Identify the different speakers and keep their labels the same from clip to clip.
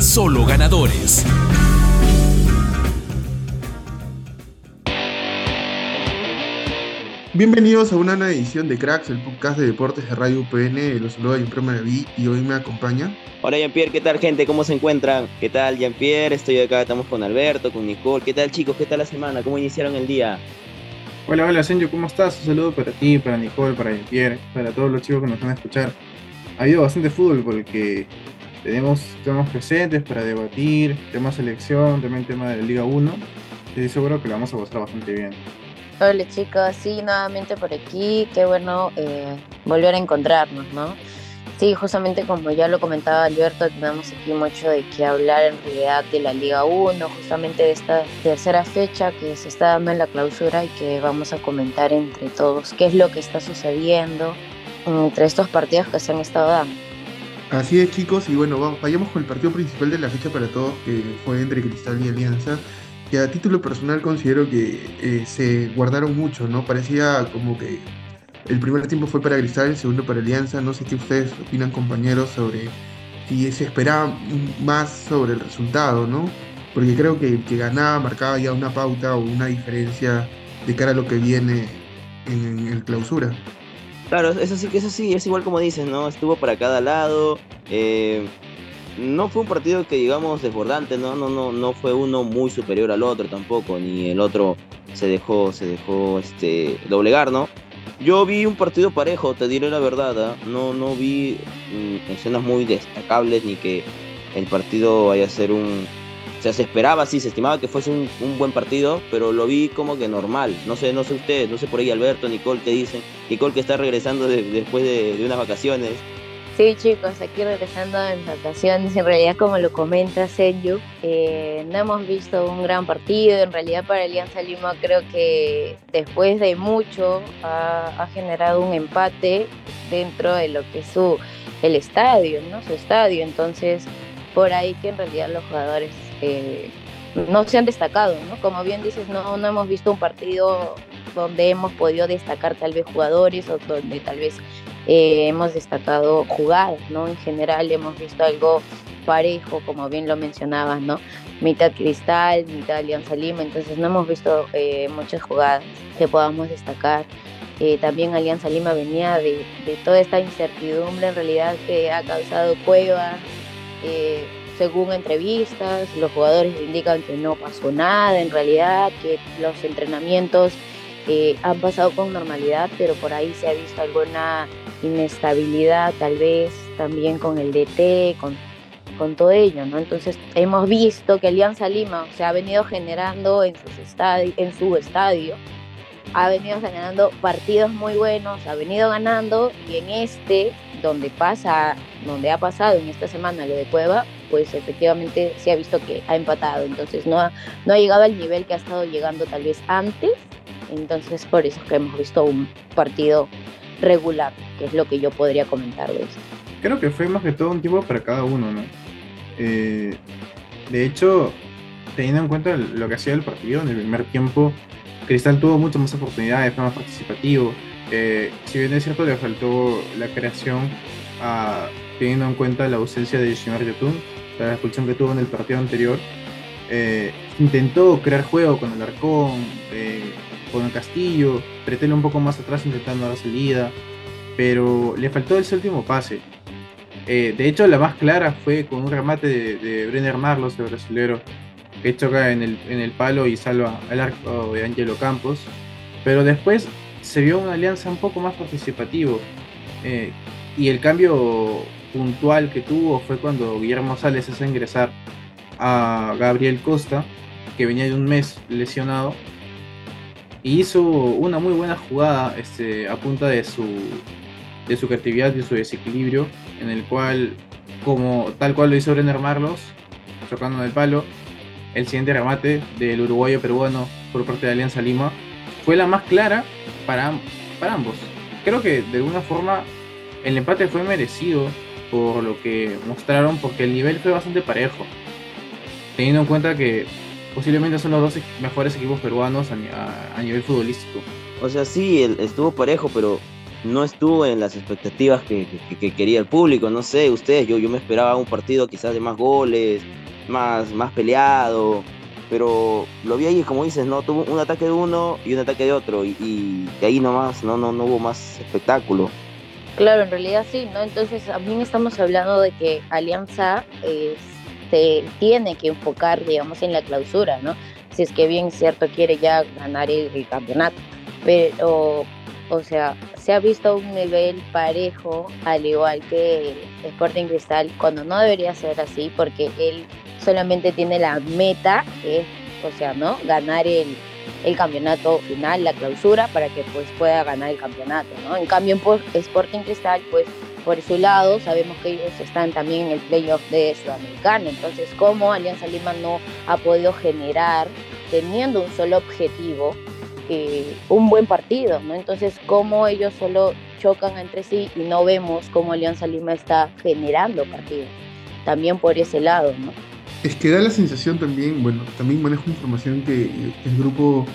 Speaker 1: Solo ganadores.
Speaker 2: Bienvenidos a una nueva edición de Cracks, el podcast de deportes de Radio UPN. Los saluda Jean-Pierre Maraví y hoy me acompaña.
Speaker 3: Hola Jean-Pierre, ¿qué tal gente? ¿Cómo se encuentran? ¿Qué tal Jean-Pierre? Estoy acá, estamos con Alberto, con Nicole. ¿Qué tal chicos? ¿Qué tal la semana? ¿Cómo iniciaron el día?
Speaker 4: Hola, hola Senjo, ¿cómo estás? Un saludo para ti, para Nicole, para Jean-Pierre, para todos los chicos que nos van a escuchar. Ha habido bastante fútbol porque tenemos temas presentes para debatir, tema selección, también tema de la Liga 1. Estoy seguro que lo vamos a gozar bastante bien.
Speaker 5: Hola chicos, sí, nuevamente por aquí, qué bueno eh, volver a encontrarnos, ¿no? Sí, justamente como ya lo comentaba Alberto, tenemos aquí mucho de qué hablar en realidad de la Liga 1, justamente de esta tercera fecha que se está dando en la clausura y que vamos a comentar entre todos qué es lo que está sucediendo entre estos partidos que se han estado dando.
Speaker 2: Así es chicos, y bueno, vamos, vayamos con el partido principal de la fecha para todos, que fue entre Cristal y Alianza que a título personal considero que eh, se guardaron mucho, ¿no? Parecía como que el primer tiempo fue para Cristal, el segundo para Alianza. No sé qué ustedes opinan, compañeros, sobre si se esperaba más sobre el resultado, ¿no? Porque creo que, que ganaba, marcaba ya una pauta o una diferencia de cara a lo que viene en, el clausura.
Speaker 3: Claro, eso sí, eso sí, es igual como dices, ¿no? Estuvo para cada lado. Eh, no fue un partido que digamos desbordante, no, no, no, no fue uno muy superior al otro tampoco, ni el otro se dejó, se dejó este doblegar, ¿no? Yo vi un partido parejo, te diré la verdad, ¿ah? no, no vi mm, escenas muy destacables ni que el partido vaya a ser un, o sea, se esperaba, sí, se estimaba que fuese un, buen partido, pero lo vi como que normal. No sé, no sé ustedes, no sé por ahí Alberto, Nicole, ¿qué dicen? Nicole que está regresando después de, unas vacaciones.
Speaker 5: Sí, chicos, aquí regresando en vacaciones, en realidad como lo comenta Senju, eh, no hemos visto un gran partido, en realidad para Alianza Lima creo que después de mucho ha, generado un empate dentro de lo que es su, el estadio, ¿no? Su estadio, entonces por ahí que en realidad los jugadores eh, no se han destacado, ¿no? Como bien dices, no, no hemos visto un partido donde hemos podido destacar tal vez jugadores o donde tal vez eh, hemos destacado jugadas, ¿no? En general hemos visto algo parejo, como bien lo mencionabas, ¿no? Mitad Cristal, mitad Alianza Lima, entonces no hemos visto eh, muchas jugadas que podamos destacar. También Alianza Lima venía de, toda esta incertidumbre en realidad que ha causado Cuevas. Según entrevistas, los jugadores indican que no pasó nada en realidad, que los entrenamientos han pasado con normalidad, pero por ahí se ha visto alguna inestabilidad tal vez también con el DT, con, con todo ello, ¿no? Entonces hemos visto que Alianza Lima se ha venido generando en, sus en su estadio, ha venido generando partidos muy buenos, ha venido ganando y en este, donde pasa, donde ha pasado en esta semana lo de Cueva, pues efectivamente se ha visto que ha empatado, entonces no ha, no ha llegado al nivel que ha estado llegando tal vez antes, entonces por eso es que hemos visto un partido regular, que es lo que yo podría comentar de eso.
Speaker 4: Creo que fue más que todo un tiempo para cada uno, ¿no? Eh, de hecho, teniendo en cuenta lo que hacía el partido, en el primer tiempo, Cristal tuvo muchas más oportunidades, fue más participativo. Eh, si bien es cierto, le faltó la creación, teniendo en cuenta la ausencia de Shimar Yotun, la expulsión que tuvo en el partido anterior. Eh, intentó crear juego con el Arcón, con el Castillo, pretele un poco más atrás intentando la salida, pero le faltó ese último pase. Eh, de hecho, la más clara fue con un remate de, Brenner Marlos, el brasilero, que choca en el, en el palo y salva el arco de Angelo Campos. Pero después se vio una alianza un poco más participativo. Eh, y el cambio puntual que tuvo fue cuando Guillermo Sales hace ingresar a Gabriel Costa, que venía de un mes lesionado, y hizo una muy buena jugada este, a punta de su, de su creatividad y su desequilibrio, en el cual, como tal cual lo hizo Brenner Marlos, chocando en el palo. El siguiente remate del uruguayo peruano por parte de Alianza Lima fue la más clara para, para ambos. Creo que de alguna forma el empate fue merecido por lo que mostraron, porque el nivel fue bastante parejo. Teniendo en cuenta que posiblemente son los dos mejores equipos peruanos a, nivel futbolístico.
Speaker 3: O sea, sí, estuvo parejo, pero no estuvo en las expectativas que, quería el público. No sé, ustedes, yo, yo me esperaba un partido quizás de más goles, más, más peleado, pero lo vi ahí, como dices, ¿no? Tuvo un ataque de uno y un ataque de otro, y, y de ahí nomás no, no, no hubo más espectáculo.
Speaker 5: Claro, en realidad sí, ¿no? Entonces también estamos hablando de que Alianza se tiene que enfocar, digamos, en la clausura, ¿no? Si es que bien cierto quiere ya ganar el, campeonato. Pero, o sea, se ha visto un nivel parejo, al igual que Sporting Cristal, cuando no debería ser así, porque él solamente tiene la meta, que es, o sea, ¿no? Ganar el, el campeonato final, la clausura, para que pues pueda ganar el campeonato, ¿no? En cambio en Sporting Cristal, pues por su lado sabemos que ellos están también en el playoff de Sudamericano, entonces cómo Alianza Lima no ha podido generar, teniendo un solo objetivo, eh, un buen partido, ¿no? Entonces cómo ellos solo chocan entre sí y no vemos cómo Alianza Lima está generando partidos, también por ese lado, ¿no?
Speaker 2: Es que da la sensación también, bueno, también manejo información que el grupo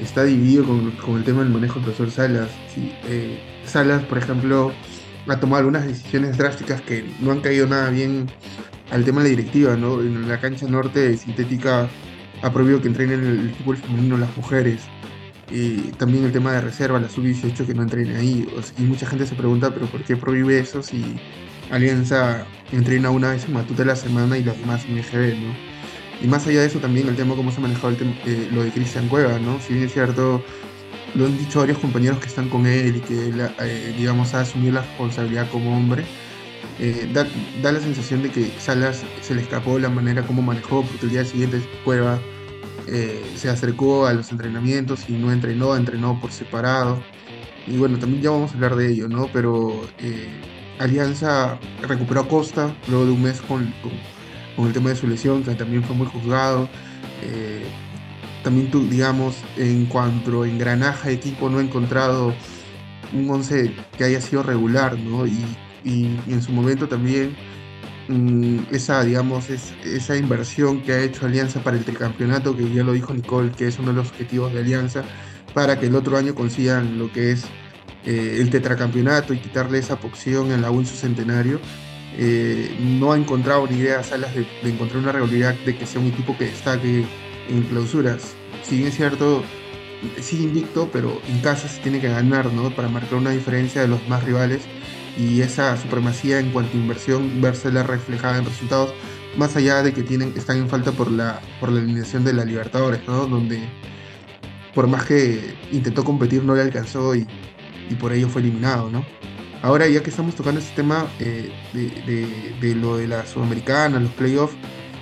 Speaker 2: está dividido con, el tema del manejo del profesor Salas. Eh, Salas, por ejemplo, ha tomado algunas decisiones drásticas que no han caído nada bien al tema de la directiva, ¿no? En la cancha norte sintética ha prohibido que entrenen el, fútbol femenino las mujeres. Y también el tema de reserva, la sub-18 que no entrene ahí. y mucha gente se pregunta, ¿pero por qué prohíbe eso si Alianza entrena una vez en Matute la semana y las demás en EGB, ¿no? Y más allá de eso también el tema cómo se ha manejado el eh, lo de Cristian Cueva, ¿no? Si bien es cierto, lo han dicho varios compañeros que están con él y que, eh, digamos, ha asumido la responsabilidad como hombre, eh, da, la sensación de que Salas se le escapó la manera como manejó, porque el día siguiente Cueva se acercó a los entrenamientos y no entrenó, entrenó por separado. Y bueno, también ya vamos a hablar de ello, ¿no? Pero Alianza recuperó a Costa luego de un mes con, con, el tema de su lesión, que también fue muy juzgado. Eh, también digamos, en cuanto a engranaje equipo, no ha encontrado un 11 que haya sido regular, ¿no? Y, en su momento también mm, esa, digamos, es, esa inversión que ha hecho Alianza para el tricampeonato, que ya lo dijo Nicole, que es uno de los objetivos de Alianza, para que el otro año consigan lo que es eh, el tetracampeonato y quitarle esa posición en la U en centenario, eh, no ha encontrado ni idea Salas de, encontrar una regularidad de que sea un equipo que destaque en clausuras. Si bien es cierto, sigue invicto, pero en casa se tiene que ganar, ¿no? Para marcar una diferencia de los más rivales y esa supremacía en cuanto a inversión versela reflejada en resultados, más allá de que tienen, están en falta por la, por la eliminación de la Libertadores, ¿no? Donde por más que intentó competir no le alcanzó y y por ello fue eliminado, ¿no? Ahora, ya que estamos tocando este tema eh, de, lo de la Sudamericana, los playoffs,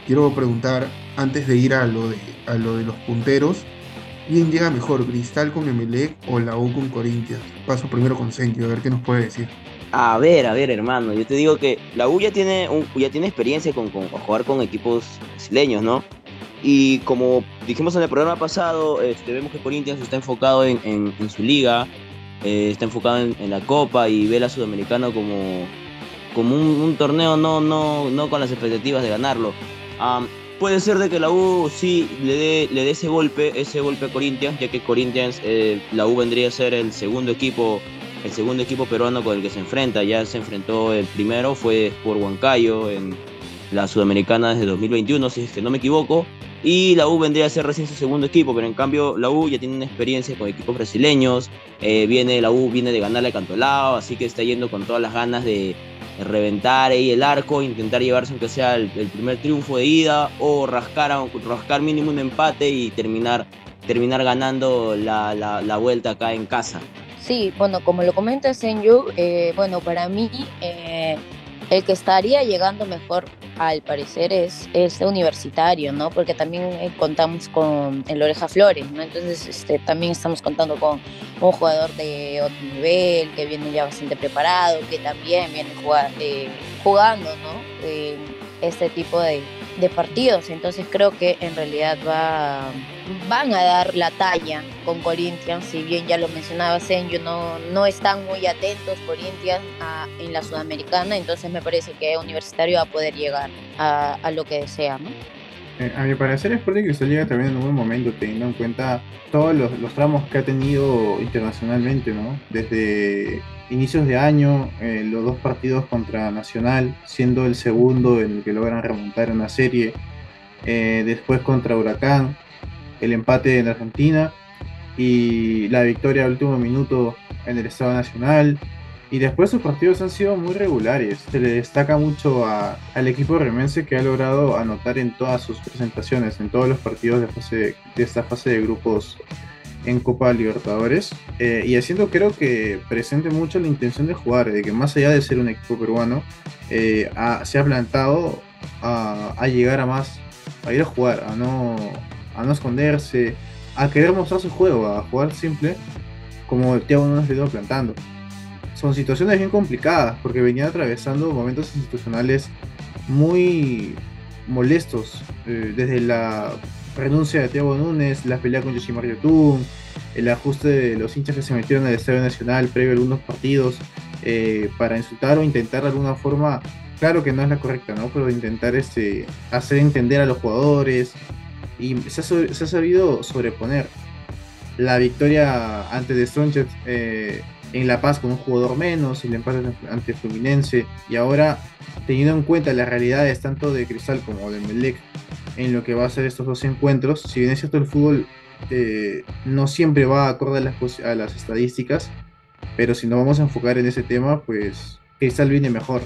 Speaker 2: quiero preguntar, antes de ir a lo de, a lo de los punteros, ¿quién llega mejor, Cristal con Emelec o la U con Corinthians? Paso primero con Senkio, a ver qué nos puede decir.
Speaker 3: A ver, a ver, hermano, yo te digo que la U ya tiene, un, ya tiene experiencia con, jugar con equipos brasileños, ¿no? Y como dijimos en el programa pasado, este, vemos que Corinthians está enfocado en, en su liga, eh, está enfocado en, la Copa y ve la Sudamericana como, como un, torneo no, no, no con las expectativas de ganarlo. puede ser de que la U sí le dé, le dé ese golpe, ese golpe a Corinthians, ya que Corinthians, eh, la U vendría a ser el segundo equipo, el segundo equipo peruano con el que se enfrenta. Ya se enfrentó el primero, fue por Huancayo en la Sudamericana desde 2021, si es que no me equivoco. Y la U vendría a ser recién su segundo equipo, pero en cambio la U ya tiene una experiencia con equipos brasileños. Eh, viene, la U viene de ganarle a Cantolao, así que está yendo con todas las ganas de, reventar ahí el arco, intentar llevarse aunque sea el, primer triunfo de ida o rascar, rascar mínimo un empate y terminar, terminar ganando la, la, vuelta acá en casa.
Speaker 5: Sí, bueno, como lo comenta Senju, eh, bueno, para mí eh, el que estaría llegando mejor, al parecer, es este universitario, ¿no? Porque también eh, contamos con el Oreja Flores, ¿no? Entonces, este, también estamos contando con un jugador de otro nivel, que viene ya bastante preparado, que también viene eh, jugando, ¿no? este tipo de partidos. Entonces creo que en realidad va, van a dar la talla con Corinthians. Si bien ya lo mencionaba Senyo, no, no están muy atentos Corinthians en la Sudamericana. Entonces me parece que Universitario va a poder llegar a, lo que desea. ¿no?
Speaker 4: Eh, a mi parecer, Sporting Cristal llega también en un buen momento, teniendo en cuenta todos los, los tramos que ha tenido internacionalmente, ¿no? Desde inicios de año, eh, los dos partidos contra Nacional, siendo el segundo en el que logran remontar una serie, eh, después contra Huracán, el empate en Argentina y la victoria al último minuto en el Estado Nacional. Y después sus partidos han sido muy regulares. Se le destaca mucho a- al equipo remense que ha logrado anotar en todas sus presentaciones, en todos los partidos de, fase, de esta fase de grupos en Copa Libertadores. eh, y haciendo creo que presente mucho la intención de jugar, de que más allá de ser un equipo peruano, eh, se ha plantado a, a llegar a más, a ir a jugar, a no, a no esconderse, a querer mostrar su juego, a jugar simple, como el Thiago Nunes le ido plantando son situaciones bien complicadas porque venían atravesando momentos institucionales muy molestos, eh, desde la renuncia de Thiago Núñez, la pelea con Yoshimar Yotun, el ajuste de los hinchas que se metieron al Estadio Nacional previo a algunos partidos eh, para insultar o intentar de alguna forma, claro que no es la correcta, ¿no? pero intentar este, hacer entender a los jugadores y se ha, sabido sobreponer. La victoria ante The Strongest eh, en La Paz con un jugador menos, el empate ante Fluminense y ahora teniendo en cuenta las realidades tanto de Cristal como de Melec en lo que va a ser estos dos encuentros, si bien es cierto el fútbol eh, no siempre va acorde a las, a las estadísticas, pero si nos vamos a enfocar en ese tema, pues Cristal viene mejor.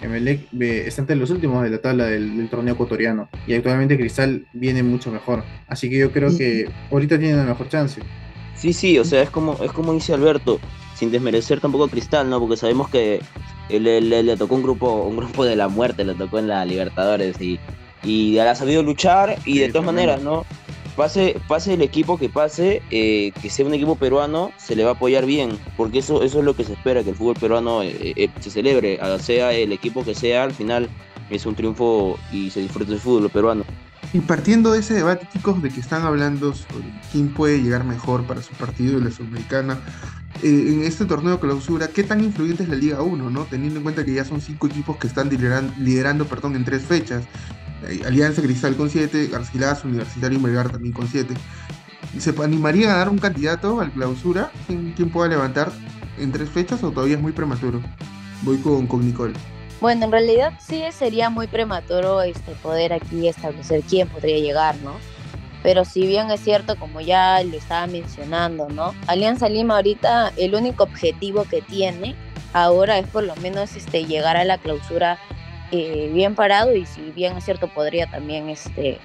Speaker 4: Emelec está entre los últimos de la tabla del, del torneo ecuatoriano y actualmente Cristal viene mucho mejor. Así que yo creo que ahorita tienen la mejor chance.
Speaker 3: Sí, sí, o sea, es como, es como dice Alberto, sin desmerecer tampoco a Cristal, ¿no? Porque sabemos que le, le- le tocó un grupo, un grupo de la muerte, le tocó en la Libertadores y, y ha sabido luchar y de todas maneras, ¿no? Pase, el equipo que pase, eh, que sea un equipo peruano, se le va a apoyar bien, porque eso, es lo que se espera, que el fútbol peruano eh, eh, se celebre, sea el equipo que sea, al final es un triunfo y se disfruta el fútbol peruano.
Speaker 2: Y partiendo de ese debate, chicos, de que están hablando sobre quién puede llegar mejor para su partido de la Sudamericana, en este torneo de clausura, ¿qué tan influyente es la Liga 1, no? Teniendo en cuenta que ya son cinco equipos que están lideran- liderando, perdón, en tres fechas. Eh, Alianza Cristal con siete, Garcilaso, Universitario y Melgar también con siete. ¿Se animarían a dar un candidato al clausura? ¿Quién, quién pueda levantar en tres fechas o todavía es muy prematuro? Voy con, con Nicole.
Speaker 5: Bueno, en realidad sí sería muy prematuro este, poder aquí establecer quién podría llegar, ¿no? Pero si bien es cierto, como ya lo estaba mencionando, ¿no? Alianza Lima ahorita el único objetivo que tiene ahora es por lo menos este, llegar a la clausura eh, bien parado y si bien es cierto podría también este,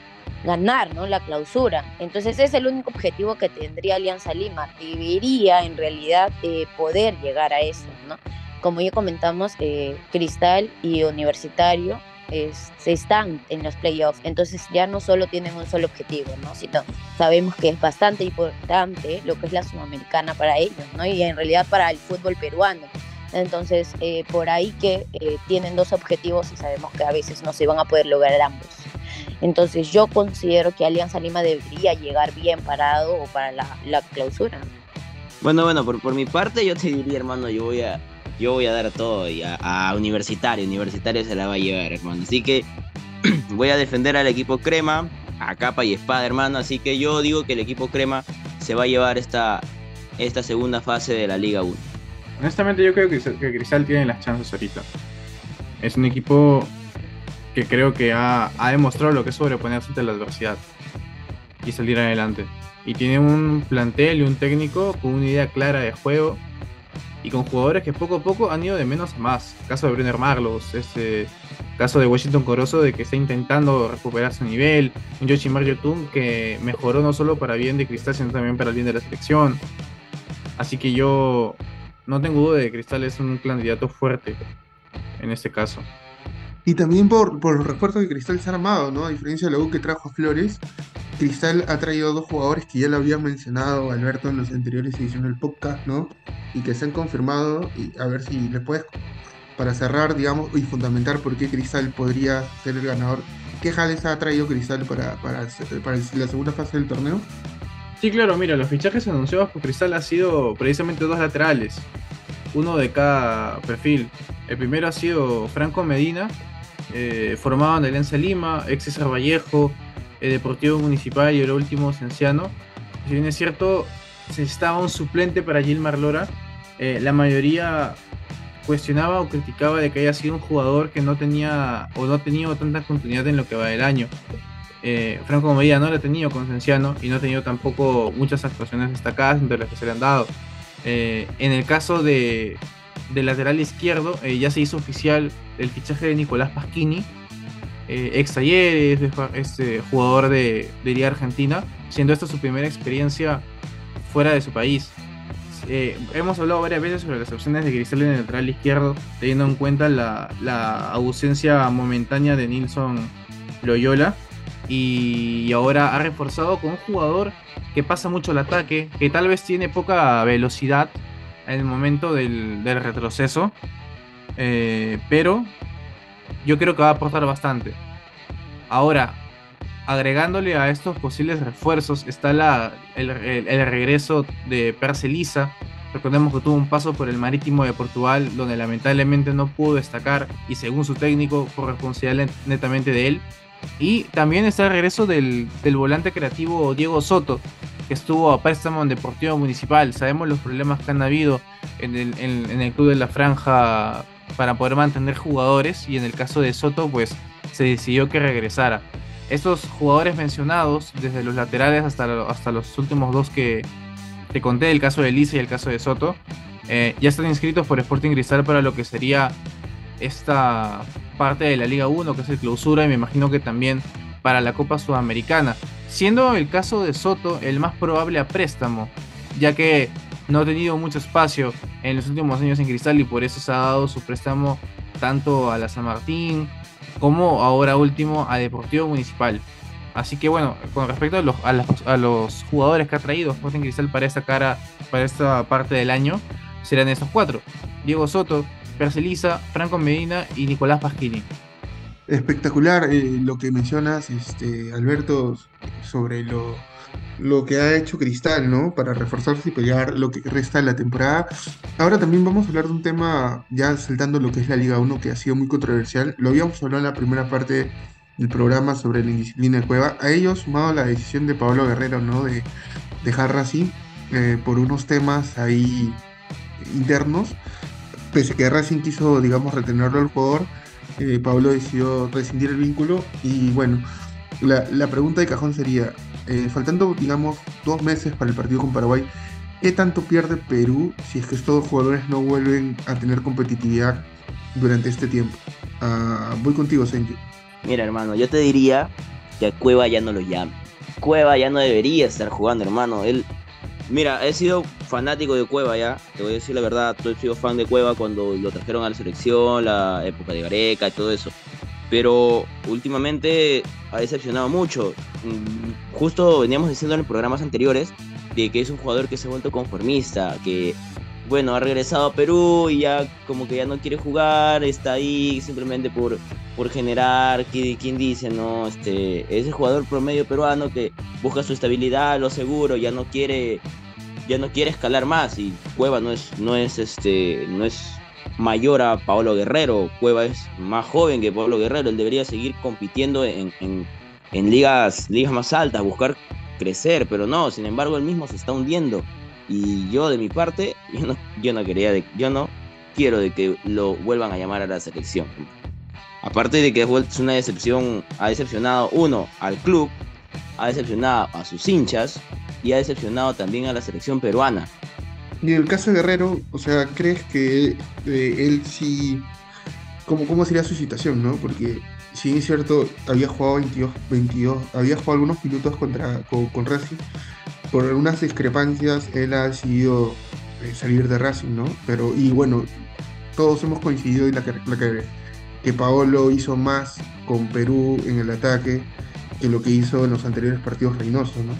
Speaker 5: ganar, ¿no? La clausura. Entonces ese es el único objetivo que tendría Alianza Lima. Debería en realidad eh, poder llegar a eso, ¿no? como ya comentamos, eh, Cristal y Universitario es- están en los playoffs, entonces ya no solo tienen un solo objetivo, ¿no? sino sabemos que es bastante importante lo que es la Sudamericana para ellos, ¿no? y en realidad para el fútbol peruano. Entonces, eh, por ahí que eh, tienen dos objetivos y sabemos que a veces no se van a poder lograr ambos. Entonces, yo considero que Alianza Lima debería llegar bien parado o para la, la clausura.
Speaker 3: Bueno, bueno, por, por mi parte yo te diría, hermano, yo voy a, yo voy a dar todo y a, a Universitario. Universitario se la va a llevar, hermano. Así que voy a defender al equipo Crema, a capa y espada, hermano. Así que yo digo que el equipo Crema se va a llevar esta, esta segunda fase de la Liga 1.
Speaker 4: Honestamente yo creo que, Cristal tiene las chances ahorita. Es un equipo que creo que ha, ha demostrado lo que es sobreponerse ante la adversidad y salir adelante. Y tiene un plantel y un técnico con una idea clara de juego y con jugadores que poco a poco han ido de menos a más. Caso de Brenner Marlos, este caso de Washington Corozo de que está intentando recuperar su nivel, un Yoshimar Yotun que mejoró no solo para bien de Cristal, sino también para el bien de la selección. Así que yo no tengo duda de que Cristal es un candidato fuerte en este caso.
Speaker 2: Y también por, por los refuerzos que Cristal se ha armado, ¿no? A diferencia de la U que trajo a Flores, Cristal ha traído dos jugadores que ya lo habían mencionado Alberto en las anteriores ediciones del podcast, ¿no? Y que se han confirmado, y a ver si le puedes, para cerrar, digamos, y fundamentar por qué Cristal podría ser el ganador, qué jales ha traído Cristal para, para, para la segunda fase del torneo?
Speaker 4: Sí, claro, mira, los fichajes anunciados por Cristal han sido precisamente dos laterales, uno de cada perfil. El primero ha sido Franco Medina, eh, formado en Alianza Lima, ex César Vallejo, el Deportivo Municipal y el último Cienciano. Si bien es cierto, se estaba un suplente para Gilmar Lora, eh, la mayoría cuestionaba o criticaba de que haya sido un jugador que no tenía o no tenía tanta continuidad en lo que va del año. Eh, Franco Medina no lo ha tenido con Cienciano y no ha tenido tampoco muchas actuaciones destacadas entre las que se le han dado. Eh, en el caso de, del lateral izquierdo, eh, ya se hizo oficial el fichaje de Nicolás Pasquini, ex Talleres, este jugador de, de Liga Argentina, siendo esta su primera experiencia fuera de su país. hemos hablado varias veces sobre las opciones de Cristal en el lateral izquierdo, teniendo en cuenta la, la ausencia momentánea de Nilson Loyola y ahora ha reforzado con un jugador que pasa mucho el ataque, que tal vez tiene poca velocidad en el momento del, retroceso, eh, pero yo creo que va a aportar bastante. Ahora, agregándole a estos posibles refuerzos está la, el, regreso de Percelisa. Recordemos que tuvo un paso por el Marítimo de Portugal, donde lamentablemente no pudo destacar y según su técnico fue responsabilidad netamente de él. Y también está el regreso del, volante creativo Diego Soto, que estuvo a préstamo en Deportivo Municipal. Sabemos los problemas que han habido en el, en, el club de la franja para poder mantener jugadores y en el caso de Soto pues se decidió que regresara. Estos jugadores mencionados, desde los laterales hasta, hasta los últimos dos que te conté, el caso de Elisa y el caso de Soto, eh, ya están inscritos por Sporting Cristal para lo que sería esta parte de la Liga 1, que es el clausura, y me imagino que también para la Copa Sudamericana, siendo el caso de Soto el más probable a préstamo, ya que no ha tenido mucho espacio en los últimos años en Cristal y por eso se ha dado su préstamo tanto a la San Martín como ahora último a Deportivo Municipal. Así que bueno, con respecto a los, a los, jugadores que ha traído Sporting Cristal para esta cara, para esta parte del año, serán estos cuatro. Diego Soto, Percelisa, Franco Medina y Nicolás Pasquini.
Speaker 2: Espectacular eh, lo que mencionas, este, Alberto, sobre lo, lo que ha hecho Cristal, ¿no? Para reforzarse y pelear lo que resta de la temporada. Ahora también vamos a hablar de un tema, ya saltando lo que es la Liga 1, que ha sido muy controversial. Lo habíamos hablado en la primera parte del programa sobre la indisciplina de Cueva. A ello sumado la decisión de Pablo Guerrero, ¿no? De dejar así eh, por unos temas ahí internos pese a que Racing quiso, digamos, retenerlo al jugador, eh, Pablo decidió rescindir el vínculo y bueno, la, pregunta de cajón sería, eh, faltando, digamos, dos meses para el partido con Paraguay, ¿qué tanto pierde Perú si es que estos jugadores no vuelven a tener competitividad durante este tiempo? Ah, voy contigo, Senji.
Speaker 3: Mira, hermano, yo te diría que a Cueva ya no lo llame. Cueva ya no debería estar jugando, hermano. Él Mira, he sido fanático de Cueva ya, te voy a decir la verdad, he sido fan de Cueva cuando lo trajeron a la selección, la época de Gareca y todo eso. Pero últimamente ha decepcionado mucho. Mm, justo veníamos diciendo en programas anteriores de que es un jugador que se ha vuelto conformista, que bueno, ha regresado a Perú y ya como que ya no quiere jugar, está ahí simplemente por, por generar, ¿quién dice? No, este, es el jugador promedio peruano que busca su estabilidad, lo seguro, ya no quiere, ya no quiere escalar más y Cueva no es, no es este, no es mayor a Pablo Guerrero, Cueva es más joven que Pablo Guerrero, él debería seguir compitiendo en, en, ligas, ligas más altas, buscar crecer, pero no, sin embargo él mismo se está hundiendo. Y yo de mi parte, yo no, yo no quería, yo no quiero de que lo vuelvan a llamar a la selección. Aparte de que es una decepción, ha decepcionado uno al club, ha decepcionado a sus hinchas y ha decepcionado también a la selección peruana.
Speaker 2: Y en el caso de Guerrero, o sea, ¿crees que eh, él sí... ¿Cómo, ¿Cómo sería su situación, no? Porque si es cierto, había jugado 22, 22 había jugado algunos minutos contra, con, con Racing, por algunas discrepancias él ha decidido eh, salir de Racing, ¿no? Pero, y bueno, todos hemos coincidido en la que, que Paolo hizo más con Perú en el ataque que lo que hizo en los anteriores partidos reinosos, ¿no?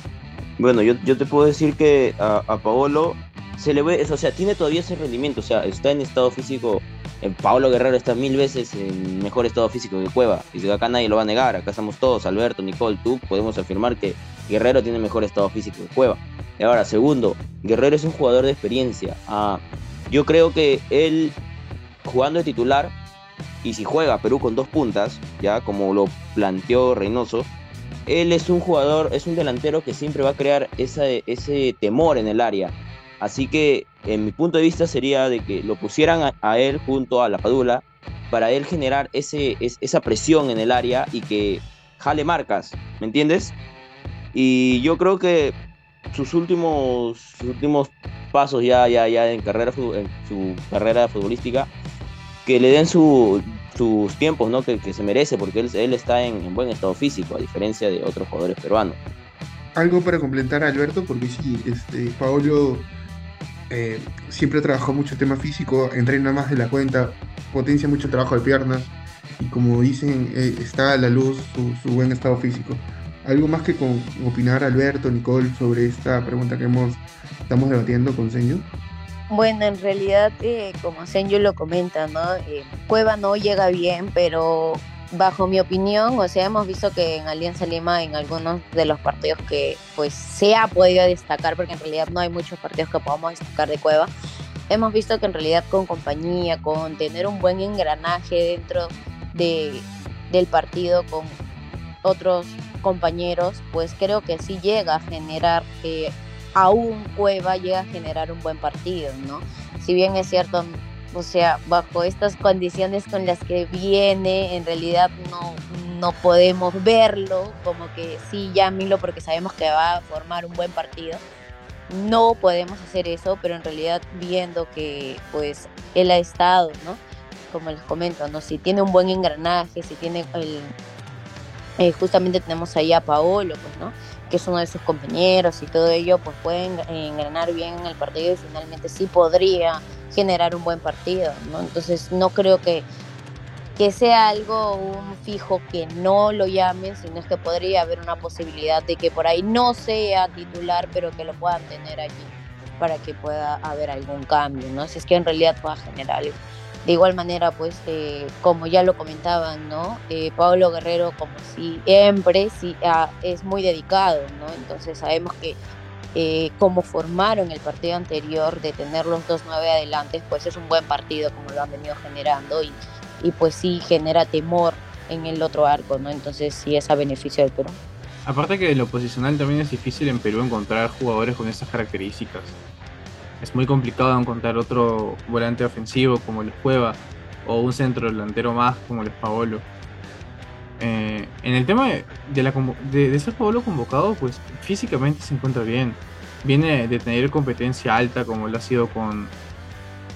Speaker 3: Bueno, yo, yo te puedo decir que a, Paolo se le ve, o sea, tiene todavía ese rendimiento, o sea, está en estado físico Eh, Pablo Guerrero está mil veces en mejor estado físico que Cueva. Y acá nadie lo va a negar. Acá estamos todos, Alberto, Nicole, tú, podemos afirmar que Guerrero tiene mejor estado físico que Cueva. Y ahora, segundo, Guerrero es un jugador de experiencia. Yo creo que él, jugando de titular, y si juega Perú con dos puntas, ya como lo planteó Reynoso, él es un jugador, es un delantero que siempre va a crear ese temor en el área. Así que, en mi punto de vista, sería de que lo pusieran a, él junto a la Padula para él generar ese, esa presión en el área y que jale marcas, ¿me entiendes? Y yo creo que sus últimos, últimos pasos ya, ya, ya en, carrera, en su carrera futbolística, que le den sus tiempos ¿no? que, se merece, porque él, él está en, buen estado físico, a diferencia de otros jugadores peruanos.
Speaker 2: Algo para complementar a Alberto, porque sí, este, Paolo eh, siempre trabajó mucho tema físico, entrena más de la cuenta, potencia mucho el trabajo de piernas, y como dicen, eh, está a la luz su, buen estado físico. ¿Algo más que con, opinar Alberto, Nicole, sobre esta pregunta que hemos, estamos debatiendo con Señor?
Speaker 5: Bueno, en realidad, eh, como Senju lo comenta, ¿no? Eh, Cueva no llega bien, pero bajo mi opinión, o sea, hemos visto que en Alianza Lima, en algunos de los partidos que pues se ha podido destacar, porque en realidad no hay muchos partidos que podamos destacar de Cueva, hemos visto que en realidad con compañía, con tener un buen engranaje dentro de, del partido con otros compañeros, pues creo que sí llega a generar que aún Cueva llega a generar un buen partido, ¿no? Si bien es cierto, o sea, bajo estas condiciones con las que viene, en realidad no, no podemos verlo como que sí, llámelo porque sabemos que va a formar un buen partido. No podemos hacer eso, pero en realidad viendo que pues él ha estado, ¿no? Como les comento, ¿no? Si tiene un buen engranaje, si tiene el... Eh, justamente tenemos ahí a Paolo, pues, ¿no? Que es uno de sus compañeros y todo ello, pues pueden engranar bien en el partido y finalmente sí podría generar un buen partido, ¿no? Entonces no creo que, que sea algo un fijo que no lo llamen, sino es que podría haber una posibilidad de que por ahí no sea titular, pero que lo puedan tener allí para que pueda haber algún cambio, ¿no? Si es que en realidad pueda generar algo. De igual manera, pues, eh, como ya lo comentaban, ¿no? Eh, Pablo Guerrero, como siempre, sí, ah, es muy dedicado, ¿no? Entonces sabemos que eh, como formaron el partido anterior de tener los dos nueve adelante, pues es un buen partido como lo han venido generando y, y pues sí genera temor en el otro arco, ¿no? Entonces sí es a beneficio del Perú.
Speaker 4: Aparte que de lo posicional también es difícil en Perú encontrar jugadores con esas características es muy complicado encontrar otro volante ofensivo como les Cueva o un centro delantero más como les Paolo. Eh, en el tema de, la, de, ser Paolo convocado, pues físicamente se encuentra bien. Viene de tener competencia alta como lo ha sido con,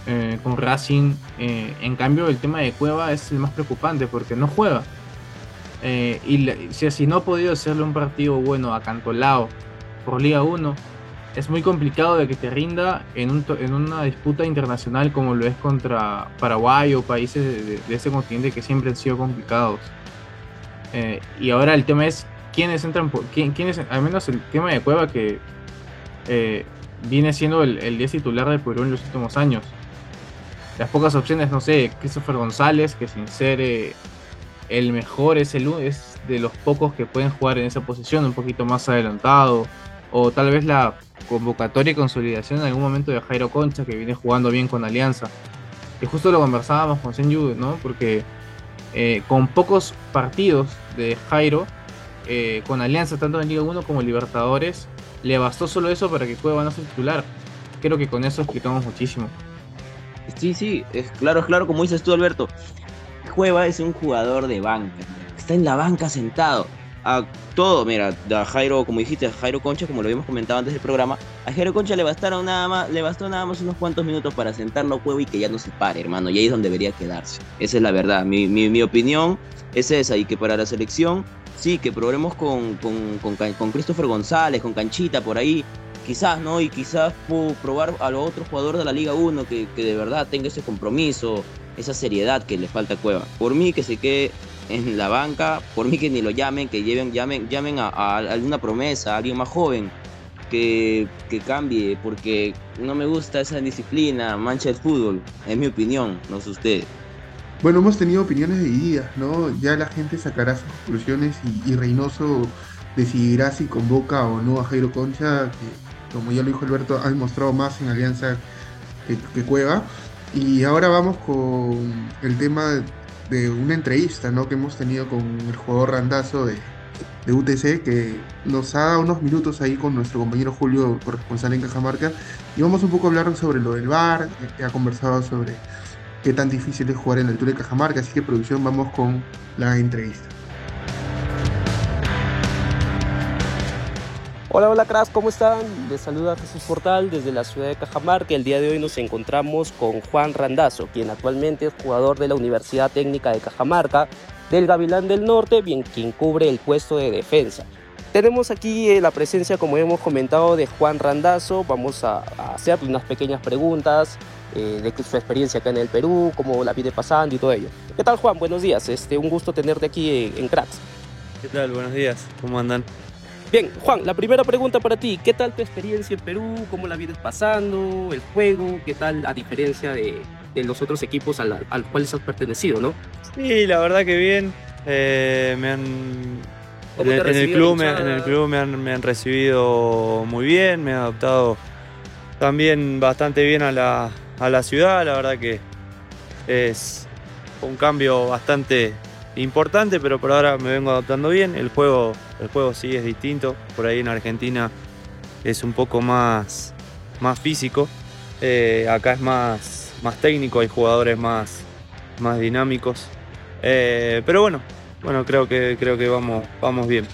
Speaker 4: eh, con Racing. Eh, en cambio, el tema de Cueva es el más preocupante porque no juega. y si, si no ha podido hacerle un partido bueno a Cantolao por Liga 1, es muy complicado de que te rinda en, un, en una disputa internacional como lo es contra Paraguay o países de, ese continente que siempre han sido complicados. Eh, y ahora el tema es quiénes entran, quién, quiénes, al menos el tema de Cueva que eh, viene siendo el, el 10 titular de Perú en los últimos años. Las pocas opciones, no sé, Christopher González, que sin ser eh, el mejor, es, el, es de los pocos que pueden jugar en esa posición, un poquito más adelantado o tal vez la convocatoria y consolidación en algún momento de Jairo Concha, que viene jugando bien con Alianza. Que justo lo conversábamos con Senju, ¿no? Porque eh, con pocos partidos de Jairo, eh, con Alianza, tanto en Liga 1 como Libertadores, le bastó solo eso para que Cueva no sea titular. Creo que con eso explicamos muchísimo.
Speaker 3: Sí, sí, es claro, es claro, como dices tú, Alberto. Cueva es un jugador de banca, está en la banca sentado a todo, mira, a Jairo, como dijiste, a Jairo Concha, como lo habíamos comentado antes del programa, a Jairo Concha le bastaron nada más, le bastó nada más unos cuantos minutos para sentarlo a juego y que ya no se pare, hermano, y ahí es donde debería quedarse. Esa es la verdad, mi, mi, opinión es esa, y que para la selección, sí, que probemos con, con, con, Christopher González, con Canchita por ahí, quizás, ¿no? Y quizás probar a los otros jugadores de la Liga 1 que, que de verdad tenga ese compromiso, esa seriedad que le falta a Cueva. Por mí que se quede en la banca, por mí que ni lo llamen, que lleven, llamen, llamen a, alguna promesa, a alguien más joven, que, que cambie, porque no me gusta esa disciplina, mancha el fútbol, en mi opinión, no sé usted.
Speaker 2: Bueno, hemos tenido opiniones divididas, ¿no? Ya la gente sacará sus conclusiones y, y Reynoso decidirá si convoca o no a Jairo Concha, que como ya lo dijo Alberto, ha demostrado más en Alianza que, que Cueva. Y ahora vamos con el tema de una entrevista ¿no? que hemos tenido con el jugador Randazo de, de UTC, que nos ha dado unos minutos ahí con nuestro compañero Julio, corresponsal en Cajamarca, y vamos un poco a hablar sobre lo del bar, que ha conversado sobre qué tan difícil es jugar en la altura de Cajamarca, así que producción, vamos con la entrevista.
Speaker 1: Hola, hola cracks, ¿cómo están? Les saluda Jesús Portal desde la ciudad de Cajamarca. El día de hoy nos encontramos con Juan Randazo, quien actualmente es jugador de la Universidad Técnica de Cajamarca, del Gavilán del Norte, bien quien cubre el puesto de defensa. Tenemos aquí eh, la presencia, como hemos comentado, de Juan Randazo. Vamos a, hacerle unas pequeñas preguntas eh, de su experiencia acá en el Perú, cómo la viene pasando y todo ello. ¿Qué tal, Juan? Buenos días. Este, un gusto tenerte aquí en, en Cracks.
Speaker 6: ¿Qué tal? Buenos días. ¿Cómo andan?
Speaker 1: Bien, Juan, la primera pregunta para ti. ¿Qué tal tu experiencia en Perú? ¿Cómo la vienes pasando? ¿El juego? ¿Qué tal a diferencia de, de los otros equipos al, al cuales has pertenecido, no?
Speaker 6: Sí, la verdad que bien. Eh, me han,
Speaker 1: ¿Cómo
Speaker 6: en, el, en el
Speaker 1: recibió
Speaker 6: club, me, en el club me han, me han recibido muy bien, me han adaptado también bastante bien a la, a la ciudad. La verdad que es un cambio bastante importante, pero por ahora me vengo adaptando bien. El juego, el juego sí es distinto. Por ahí en Argentina es un poco más, más físico. Eh, acá es más, más técnico, hay jugadores más, más dinámicos. Eh, pero bueno, bueno, creo que, creo que vamos, vamos bien.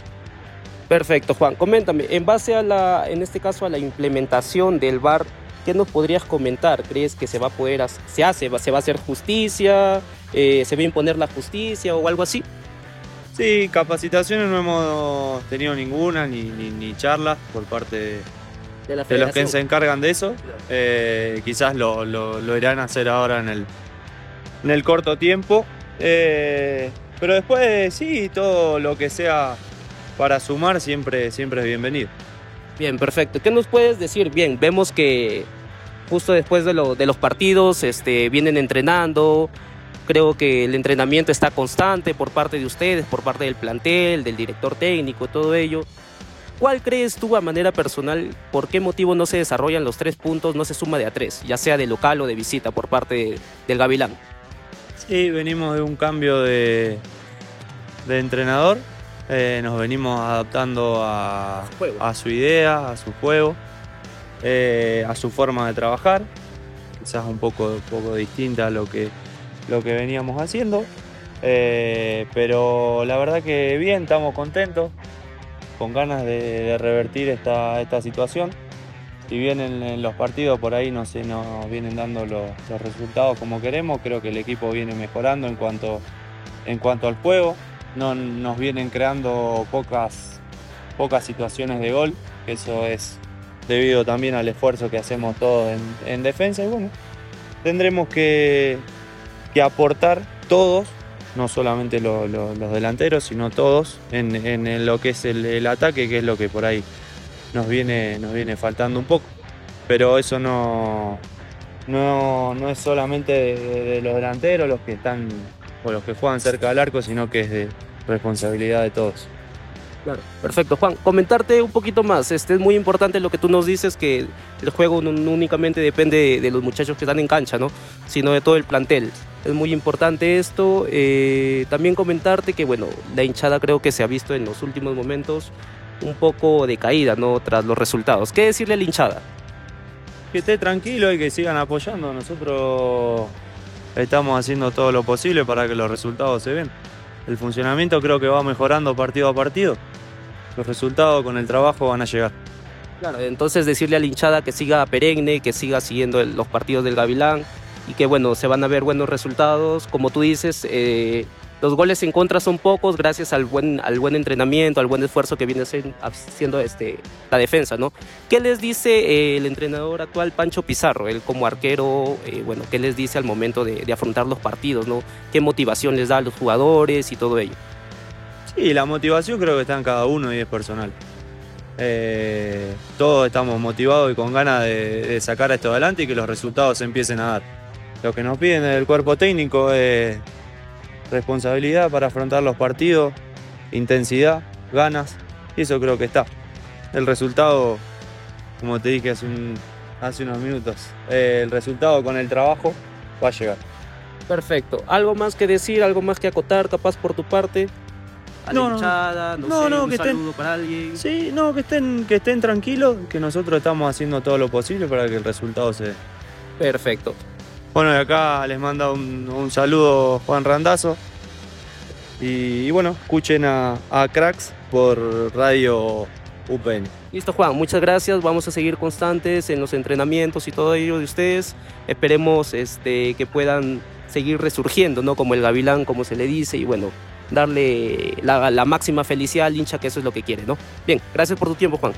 Speaker 1: Perfecto, Juan. Coméntame, en base a la, en este caso, a la implementación del VAR, ¿qué nos podrías comentar? ¿Crees que se va a poder, se hace, se va a hacer justicia, eh, se va a imponer la justicia o algo así?
Speaker 6: Sí, capacitaciones no hemos tenido ninguna, ni, ni, ni charlas por parte de,
Speaker 1: De la
Speaker 6: de los que se encargan de eso. Eh, quizás lo, lo- lo irán a hacer ahora en el, en el corto tiempo. Eh, pero después sí, todo lo que sea para sumar siempre, siempre es bienvenido.
Speaker 1: Bien, perfecto. ¿Qué nos puedes decir? Bien, vemos que justo después de, lo- de los partidos este, vienen entrenando. Creo que el entrenamiento está constante por parte de ustedes, por parte del plantel, del director técnico, todo ello. ¿Cuál crees tú a manera personal, por qué motivo no se desarrollan los tres puntos, no se suma de a tres, ya sea de local o de visita por parte de- del Gavilán?
Speaker 6: Sí, venimos de un cambio de, de entrenador. Eh, nos venimos adaptando a su idea, a su juego, eh, a su forma de trabajar. Quizás un poco, un poco distinta a lo que, lo que veníamos haciendo. Eh, pero la verdad que bien, estamos contentos, con ganas de, revertir esta, esta situación. Si bien en, los partidos por ahí no se nos vienen dando los, los resultados como queremos, creo que el equipo viene mejorando en cuanto, en cuanto al juego. No, nos vienen creando pocas, pocas situaciones de gol, eso es debido también al esfuerzo que hacemos todos en, en defensa. Y bueno, tendremos que, que aportar todos, no solamente lo- lo- los delanteros, sino todos, en, lo que es el, el ataque, que es lo que por ahí nos viene, nos viene faltando un poco. Pero eso no, no, no es solamente de, de los delanteros, los que están o los que juegan cerca del arco, sino que es de responsabilidad de todos.
Speaker 1: Claro. Perfecto, Juan. Comentarte un poquito más. Este es muy importante lo que tú nos dices, que el juego no, no únicamente depende de, de los muchachos que están en cancha, ¿no? Sino de todo el plantel. Es muy importante esto. Eh, también comentarte que, bueno, la hinchada creo que se ha visto en los últimos momentos un poco decaída, ¿no? Tras los resultados. ¿Qué decirle a la hinchada?
Speaker 6: Que esté tranquilo y que sigan apoyando. Nosotros estamos haciendo todo lo posible para que los resultados se den. El funcionamiento creo que va mejorando partido a partido. Los resultados con el trabajo van a llegar.
Speaker 1: Claro, entonces decirle a la hinchada que siga perenne, que siga siguiendo los partidos del Gavilán y que bueno, se van a ver buenos resultados. Como tú dices, eh, los goles en contra son pocos gracias al buen, al buen entrenamiento, al buen esfuerzo que viene haci- haciendo este, la defensa, ¿no? ¿Qué les dice eh, el entrenador actual Pancho Pizarro, él como arquero, eh, bueno, qué les dice al momento de, de afrontar los partidos, ¿no? ¿Qué motivación les da a los jugadores y todo ello?
Speaker 6: Sí, la motivación creo que está en cada uno y es personal. Eh, todos estamos motivados y con ganas de, sacar esto adelante y que los resultados se empiecen a dar. Lo que nos piden del cuerpo técnico es responsabilidad para afrontar los partidos, intensidad, ganas, y eso creo que está. El resultado, como te dije hace unos minutos, eh, el resultado con el trabajo va a llegar.
Speaker 1: Perfecto. ¿Algo más que decir, algo más que acotar, capaz por tu parte? A
Speaker 6: No, no.
Speaker 1: hinchada, no,
Speaker 6: No,
Speaker 1: sé,
Speaker 6: no,
Speaker 1: un
Speaker 6: que estén-
Speaker 1: saludo para alguien.
Speaker 6: Sí, no, que estén, que estén tranquilos, que nosotros estamos haciendo todo lo posible para que el resultado se dé.
Speaker 1: Perfecto.
Speaker 6: Bueno, y acá les manda un, un saludo Juan Randazo. Y, y bueno, escuchen a, a Cracks por Radio UPN.
Speaker 1: Listo, Juan, muchas gracias. Vamos a seguir constantes en los entrenamientos y todo ello de ustedes. Esperemos este, que puedan seguir resurgiendo, ¿no? Como el gavilán, como se le dice, y bueno, darle la, máxima felicidad al hincha, que eso es lo que quiere, ¿no? Bien, gracias por tu tiempo, Juan.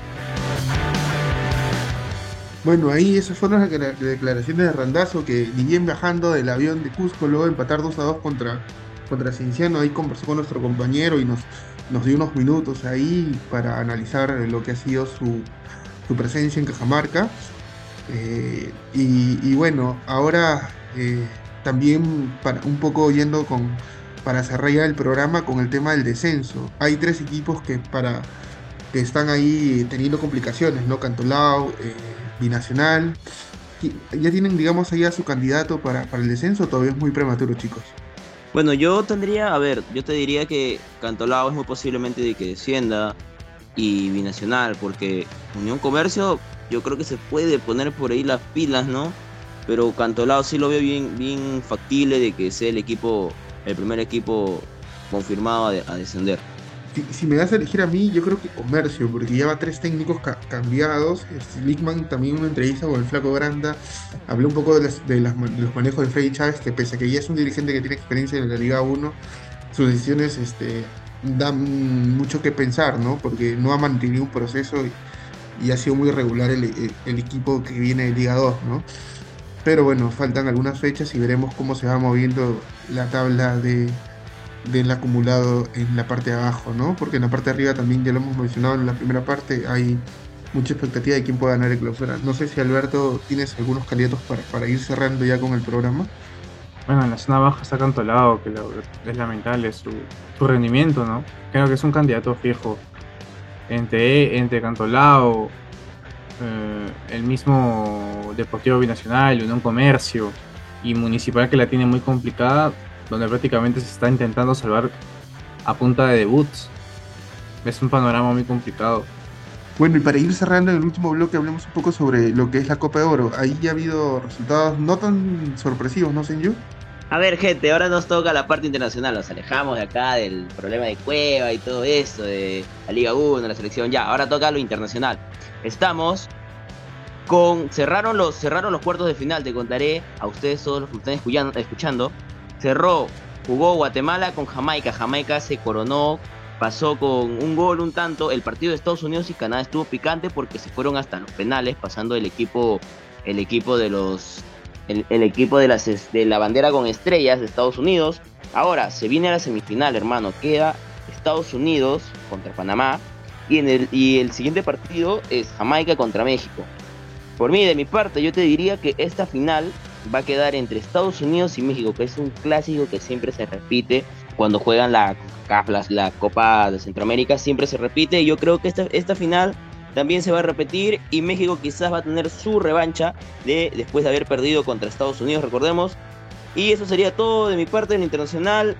Speaker 2: Bueno, ahí esas fueron las declara- declaraciones de Randazo que bien viajando del avión de Cusco, luego empatar 2 a 2 contra, contra Cienciano, ahí conversó con nuestro compañero y nos, nos dio unos minutos ahí para analizar lo que ha sido su, su presencia en Cajamarca. Eh, y, y bueno, ahora eh, también para, un poco yendo con, para cerrar ya el programa con el tema del descenso. Hay tres equipos que para que están ahí teniendo complicaciones, ¿no? Cantolao, eh, Binacional. ¿Ya tienen, digamos, ahí a su candidato para, para el descenso todavía es muy prematuro, chicos?
Speaker 3: Bueno, yo tendría, a ver, yo te diría que Cantolao es muy posiblemente de que descienda y Binacional, porque Unión Comercio yo creo que se puede poner por ahí las pilas, ¿no? Pero Cantolao sí lo veo bien, bien factible de que sea el equipo, el primer equipo confirmado a, de- a descender.
Speaker 2: Si, me das a elegir a mí, yo creo que Comercio, porque lleva tres técnicos ca- cambiados. Este, Lickman también en una entrevista con el Flaco Granda habló un poco de, las- de las los manejos de Freddy Chávez, que pese a que ya es un dirigente que tiene experiencia en la Liga 1, sus decisiones este, dan mucho que pensar, ¿no? Porque no ha mantenido un proceso y, ha sido muy irregular el, el- el equipo que viene de Liga 2, ¿no? Pero bueno, faltan algunas fechas y veremos cómo se va moviendo la tabla de, del acumulado en la parte de abajo, ¿no? Porque en la parte de arriba también ya lo hemos mencionado en la primera parte, hay mucha expectativa de quién pueda ganar el clausura. No sé si Alberto tienes algunos candidatos para, para ir cerrando ya con el programa.
Speaker 4: Bueno, en la zona baja está Cantolao, que es lamentable su, su rendimiento, ¿no? Creo que es un candidato fijo. Entre, entre Cantolao, eh, el mismo Deportivo Binacional, Unión Comercio y Municipal que la tiene muy complicada, donde prácticamente se está intentando salvar a punta de debuts. Es un panorama muy complicado.
Speaker 2: Bueno, y para ir cerrando en el último bloque, hablemos un poco sobre lo que es la Copa de Oro. Ahí ya ha habido resultados no tan sorpresivos, ¿no, Senju?
Speaker 3: A ver, gente, ahora nos toca la parte internacional. Nos alejamos de acá del problema de Cueva y todo eso, de la Liga 1, la selección. Ya, ahora toca lo internacional. Estamos con. Cerraron los, cerraron los cuartos de final, te contaré a ustedes todos los que están escuchando. escuchando. Cerró, jugó Guatemala con Jamaica. Jamaica se coronó, pasó con un gol, un tanto. El partido de Estados Unidos y Canadá estuvo picante porque se fueron hasta los penales, pasando el equipo, el equipo de los el, equipo de, las, la bandera con estrellas de Estados Unidos. Ahora se viene a la semifinal, hermano. Queda Estados Unidos contra Panamá. Y, en el, y el siguiente partido es Jamaica contra México. Por mí, de mi parte, yo te diría que esta final va a quedar entre Estados Unidos y México, que es un clásico que siempre se repite cuando juegan la, la Copa de Centroamérica, siempre se repite. Y yo creo que esta, esta final también se va a repetir y México quizás va a tener su revancha de después de haber perdido contra Estados Unidos, recordemos. Y eso sería todo de mi parte en internacional.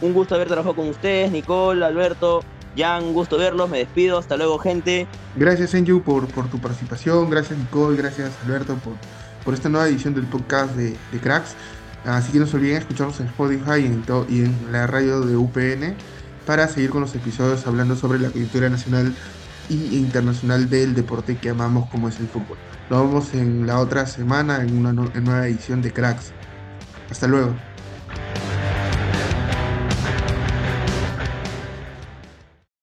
Speaker 3: Un gusto haber trabajado con ustedes, Nicole, Alberto, Jan, un gusto verlos, me despido, hasta luego gente.
Speaker 2: Gracias, Senju, por, por tu participación. Gracias, Nicole. Gracias, Alberto, por, por esta nueva edición del podcast de, de Cracks. Así que no se olviden escucharnos en Spotify y en, y en la radio de UPN para seguir con los episodios hablando sobre la coyuntura nacional y internacional del deporte que amamos como es el fútbol. Nos vemos en la otra semana en una en nueva edición de Cracks. Hasta luego.